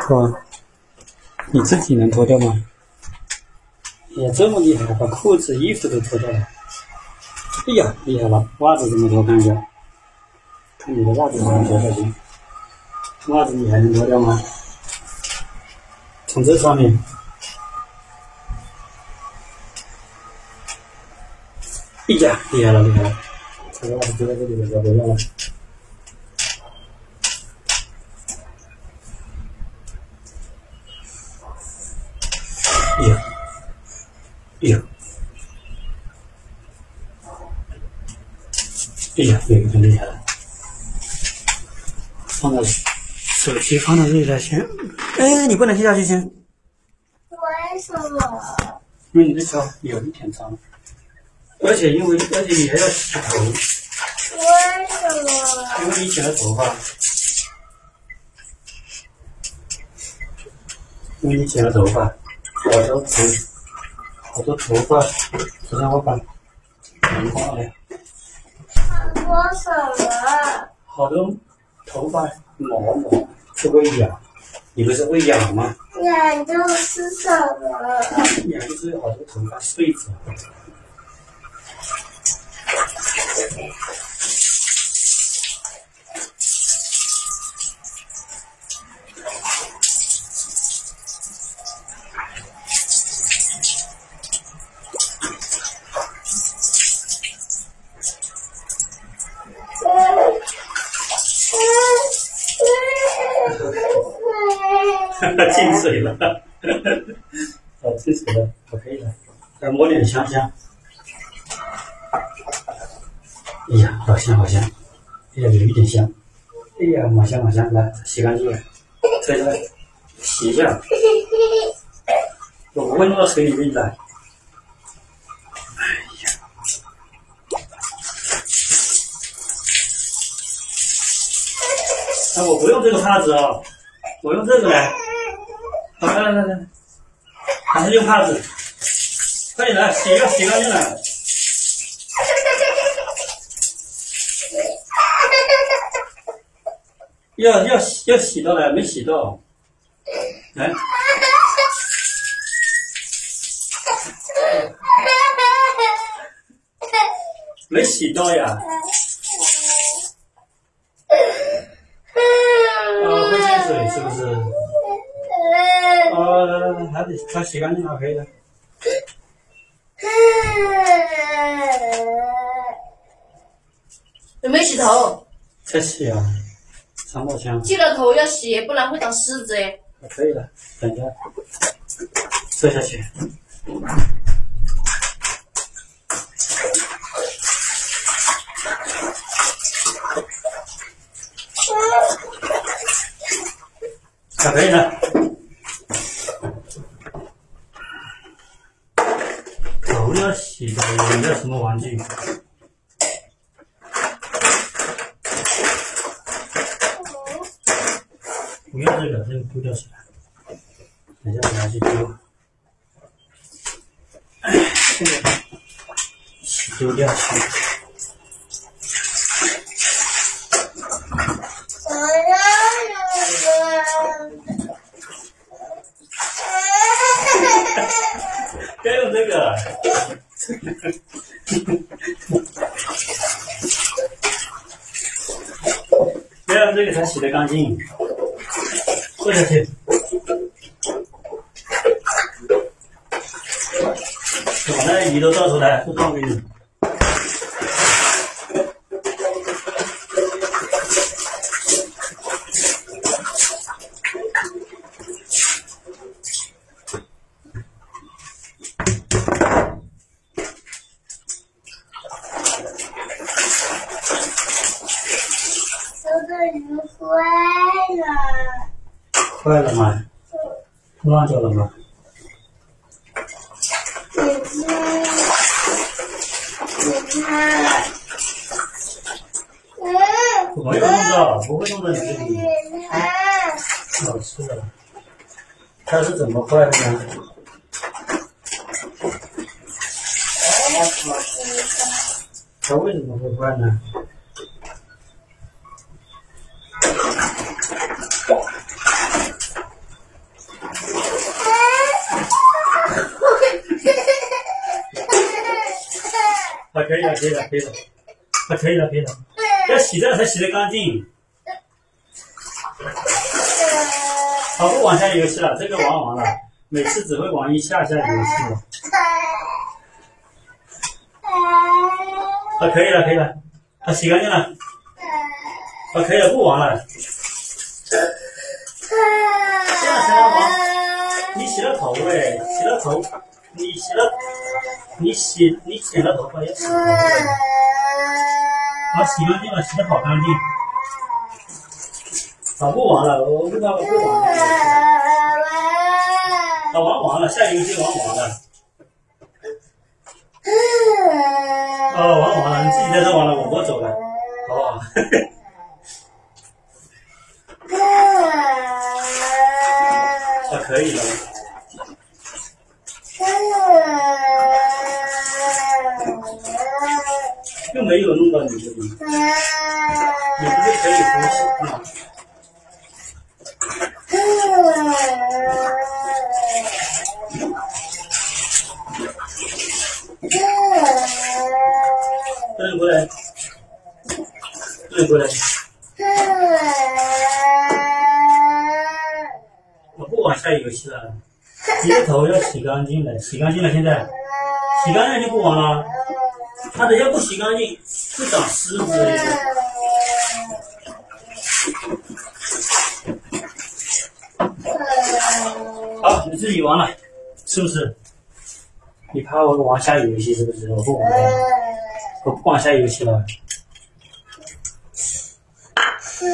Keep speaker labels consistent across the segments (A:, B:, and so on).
A: 脱，你自己能脱掉吗？哎呀，这么厉害，把裤子、衣服都脱掉了。哎呀，厉害了！袜子怎么脱？看一下，看你的袜子怎么脱下去？袜子你还能脱掉吗？从这上面。哎呀，厉害了，厉害了！这个袜子丢在这里了，要不要了？哎呀，哎呀，哎呀，这个很厉害了。放到手机放到这里来先。哎，你不能踢下去先，
B: 为什么？
A: 因为你的脚有一点脏，而且因为而且你还要洗头，
B: 为什么？
A: 因为你剪了头发，因为你剪了头发，好多头好多头发，昨天我把头发了，
B: 说什么？
A: 好多头发毛毛是会痒，你不是会痒吗？
B: 痒就是什么？
A: 痒就是有好多头发碎子。进水了，哦，进水了，我可以了，再抹点香香。哎呀，好香好香，哎呀，有一点香，哎呀，蛮香蛮香，来洗干净了，推出来洗一下，用温热水里面来。哎呀，那我不用这个帕子哦，我用这个来。好，来来来来，还是用帕子，快点来，洗个洗干净了。要要洗要洗到了，没洗到，来，没洗到呀。啊，会进水是不是？哦，来来来，还得它洗干净了，可以了。
C: 有没有洗头？
A: 再洗啊，三毛枪。
C: 记得头要洗，不然会长虱子哎。
A: 可以了，等一下，坐下去。啊，可以了。头要洗的，有没有什么玩具？不要这个，这个丢掉起来。等一下拿去丢。哎，这个丢掉去。
B: 我要有个。
A: 该用这个。不要这个才洗得干净。坐下去。把那鱼都倒出来，都放给你。
B: 这个鱼坏了。
A: 坏了吗？烂掉了吗？
B: 姐姐，姐姐，嗯，
A: 我没有弄到，不会弄到你这里。
B: 你看，
A: 好吃的。它是怎么坏的呢？它为什么会坏呢？可以了，可以了，可以了，啊，可以了，可以了，要洗这个才洗得干净。好，不玩下游戏了，这个玩完了，每次只会玩一下下游戏了。啊，可以了，可以了，啊，洗干净了，啊，可以了，不玩了。这样才能玩。你洗了头哎，洗了头，你洗了，你洗你剪了头发也洗头发。好，洗干净了，洗的好干净。早，不玩了，我问他，我不玩了。早，玩完了，下游戏玩完了。啊，玩完了，你自己在这玩了，我我走了，好不好？啊，可以了。又没有弄到你这里，你不也不是可以呼吸吗？不能过来，不能过来，我不玩下游戏了。你的头要洗干净了，洗干净了，现在洗干净就不玩了。它等下不洗干净，会长虱子。好，你自己玩了，是不是？你怕我玩下游戏是不是？我不玩了，我不玩下游戏了。
B: 是。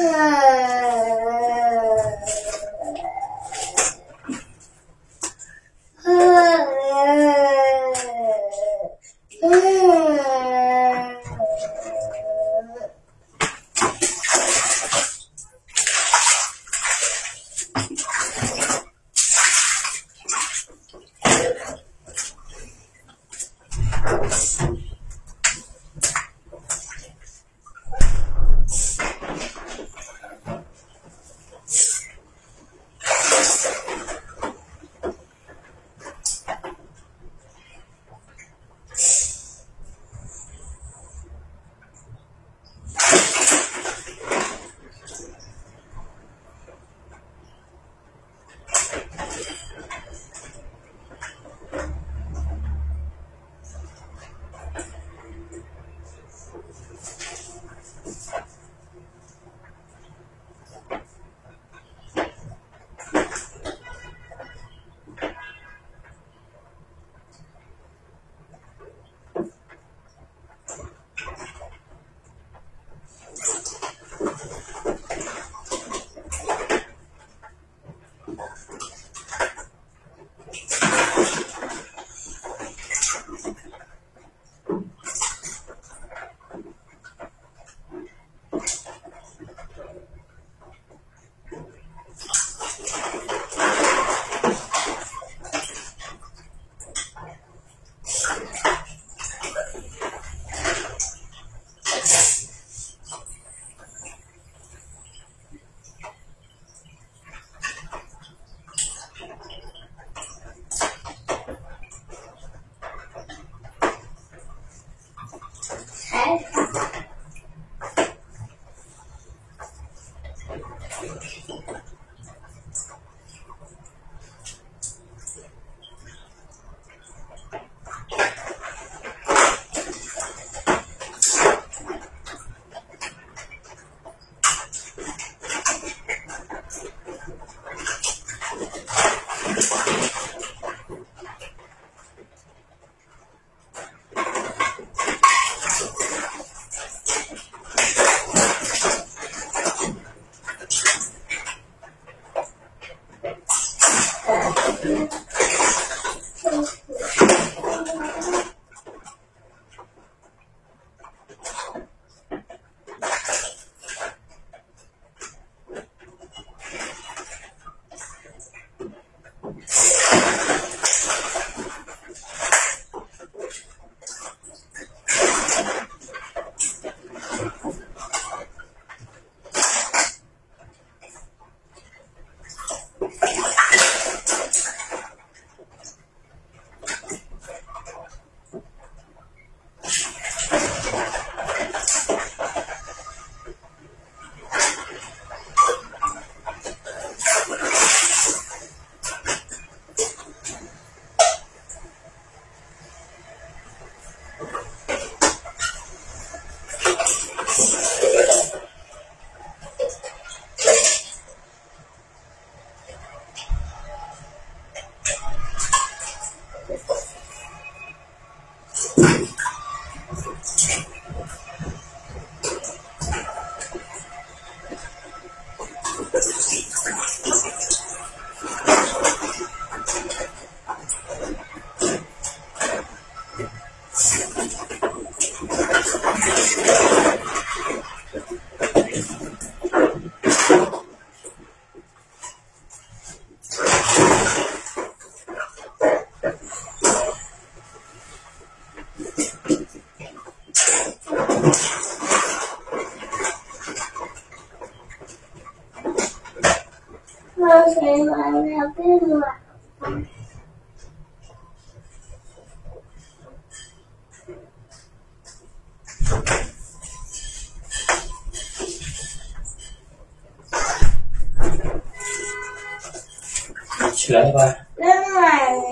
A: 起来了吧？
B: 温暖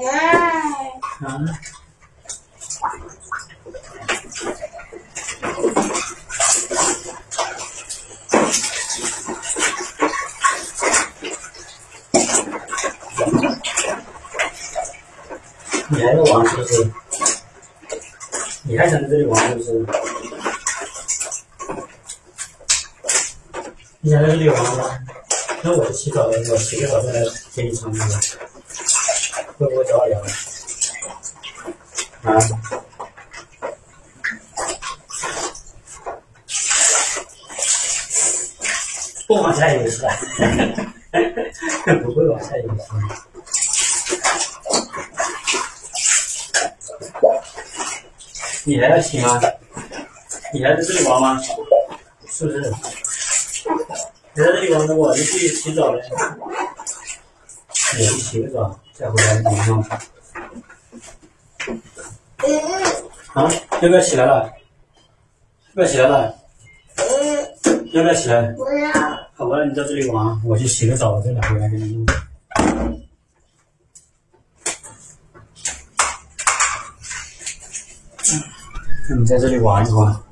B: 了。
A: 啊。你还在玩是不是？你还想在这里玩是不是？你想在这里玩吗？那我洗澡了，我洗个澡再来给你唱歌，会不会着凉？啊？不玩下游戏了，不会玩下游你还要洗吗？你还在这里玩吗？是不是？你在这里玩的，我就去洗澡了。你去洗个澡，再回来给你
B: 弄
A: 啊，要不要起来了？要不要起来了？
B: 嗯，
A: 要不要起来？
B: 不要。
A: 好吧，你在这里玩，我去洗个澡，再拿回来给你弄。你在这里玩一玩。